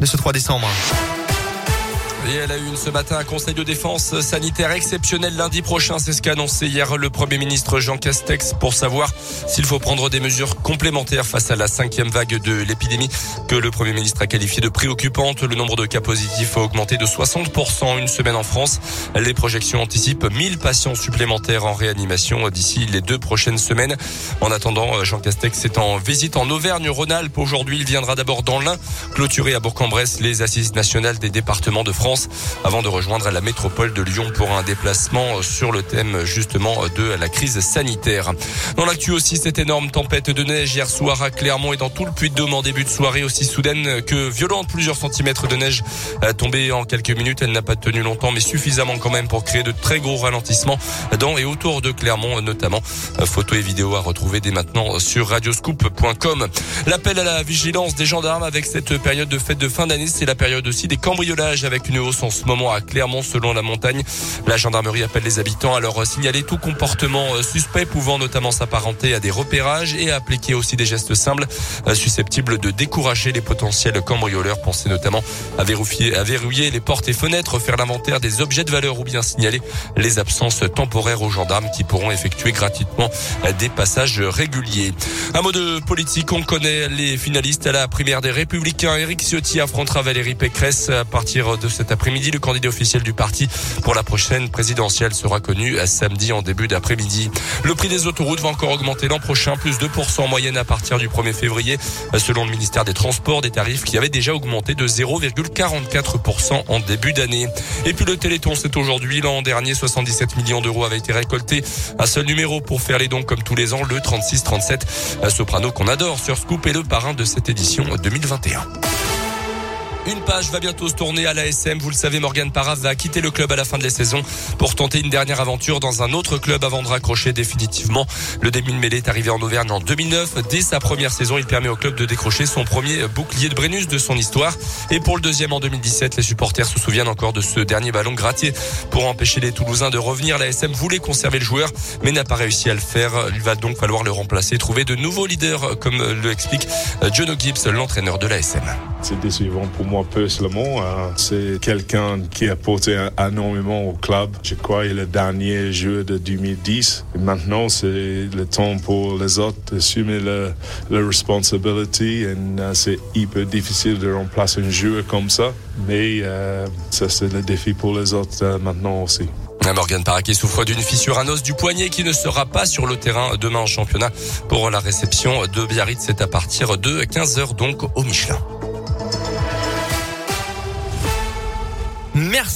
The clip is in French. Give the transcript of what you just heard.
de ce 3 décembre. Et elle a eu ce matin un conseil de défense sanitaire exceptionnel lundi prochain. C'est ce qu'a annoncé hier le Premier ministre Jean Castex pour savoir s'il faut prendre des mesures complémentaires face à la cinquième vague de l'épidémie que le Premier ministre a qualifié de préoccupante. Le nombre de cas positifs a augmenté de 60% une semaine en France. Les projections anticipent 1000 patients supplémentaires en réanimation d'ici les deux prochaines semaines. En attendant, Jean Castex est en visite en Auvergne-Rhône-Alpes. Aujourd'hui, il viendra d'abord dans l'Ain, clôturer à Bourg-en-Bresse les assises nationales des départements de France avant de rejoindre la métropole de Lyon pour un déplacement sur le thème justement de la crise sanitaire. Dans l'actu aussi, cette énorme tempête de neige hier soir à Clermont et dans tout le Puy-de-Dôme en début de soirée aussi soudaine que violente. Plusieurs centimètres de neige tombés en quelques minutes. Elle n'a pas tenu longtemps, mais suffisamment quand même pour créer de très gros ralentissements dans et autour de Clermont notamment. Photos et vidéos à retrouver dès maintenant sur radioscoop.com. L'appel à la vigilance des gendarmes avec cette période de fête de fin d'année, c'est la période aussi des cambriolages avec une hausse en ce moment à Clermont selon la montagne. La gendarmerie appelle les habitants à leur signaler tout comportement euh, suspect pouvant notamment s'apparenter à des repérages et appliquer aussi des gestes simples euh, susceptibles de décourager les potentiels cambrioleurs. Pensez notamment à verrouiller, les portes et fenêtres, faire l'inventaire des objets de valeur ou bien signaler les absences temporaires aux gendarmes qui pourront effectuer gratuitement euh, des passages réguliers. Un mot de politique, on connaît les finalistes à la primaire des Républicains. Éric Ciotti affrontera Valérie Pécresse à partir de cette après-midi. Le candidat officiel du parti pour la prochaine présidentielle sera connu samedi en début d'après-midi. Le prix des autoroutes va encore augmenter l'an prochain, plus 2% en moyenne à partir du 1er février, selon le ministère des Transports, des tarifs qui avaient déjà augmenté de 0,44% en début d'année. Et puis le Téléthon, c'est aujourd'hui. L'an dernier, 77 millions d'euros avaient été récoltés. Un seul numéro pour faire les dons comme tous les ans, le 36-37. Soprano qu'on adore sur Scoop et le parrain de cette édition 2021. Une page va bientôt se tourner à l'ASM. Vous le savez, Morgan Parra va quitter le club à la fin de la saison pour tenter une dernière aventure dans un autre club avant de raccrocher définitivement. Le demi de mêlée est arrivé en Auvergne en 2009. Dès sa première saison, il permet au club de décrocher son premier bouclier de Brennus de son histoire. Et pour le deuxième en 2017, les supporters se souviennent encore de ce dernier ballon gratier pour empêcher les Toulousains de revenir. L'ASM voulait conserver le joueur, mais n'a pas réussi à le faire. Il va donc falloir le remplacer, trouver de nouveaux leaders, comme le explique John Gibbs, l'entraîneur de l'ASM. C'est décevant pour moi personnellement. Hein. C'est quelqu'un qui a apporté énormément au club. Je crois est le dernier joueur de 2010. Et maintenant, c'est le temps pour les autres d'assumer la, la responsabilité. Et uh, c'est hyper difficile de remplacer un joueur comme ça. Mais euh, ça, c'est le défi pour les autres euh, maintenant aussi. Morgan Paraquet souffre d'une fissure à os du poignet qui ne sera pas sur le terrain demain en championnat pour la réception de Biarritz. C'est à partir de 15h donc au Michelin. Merci.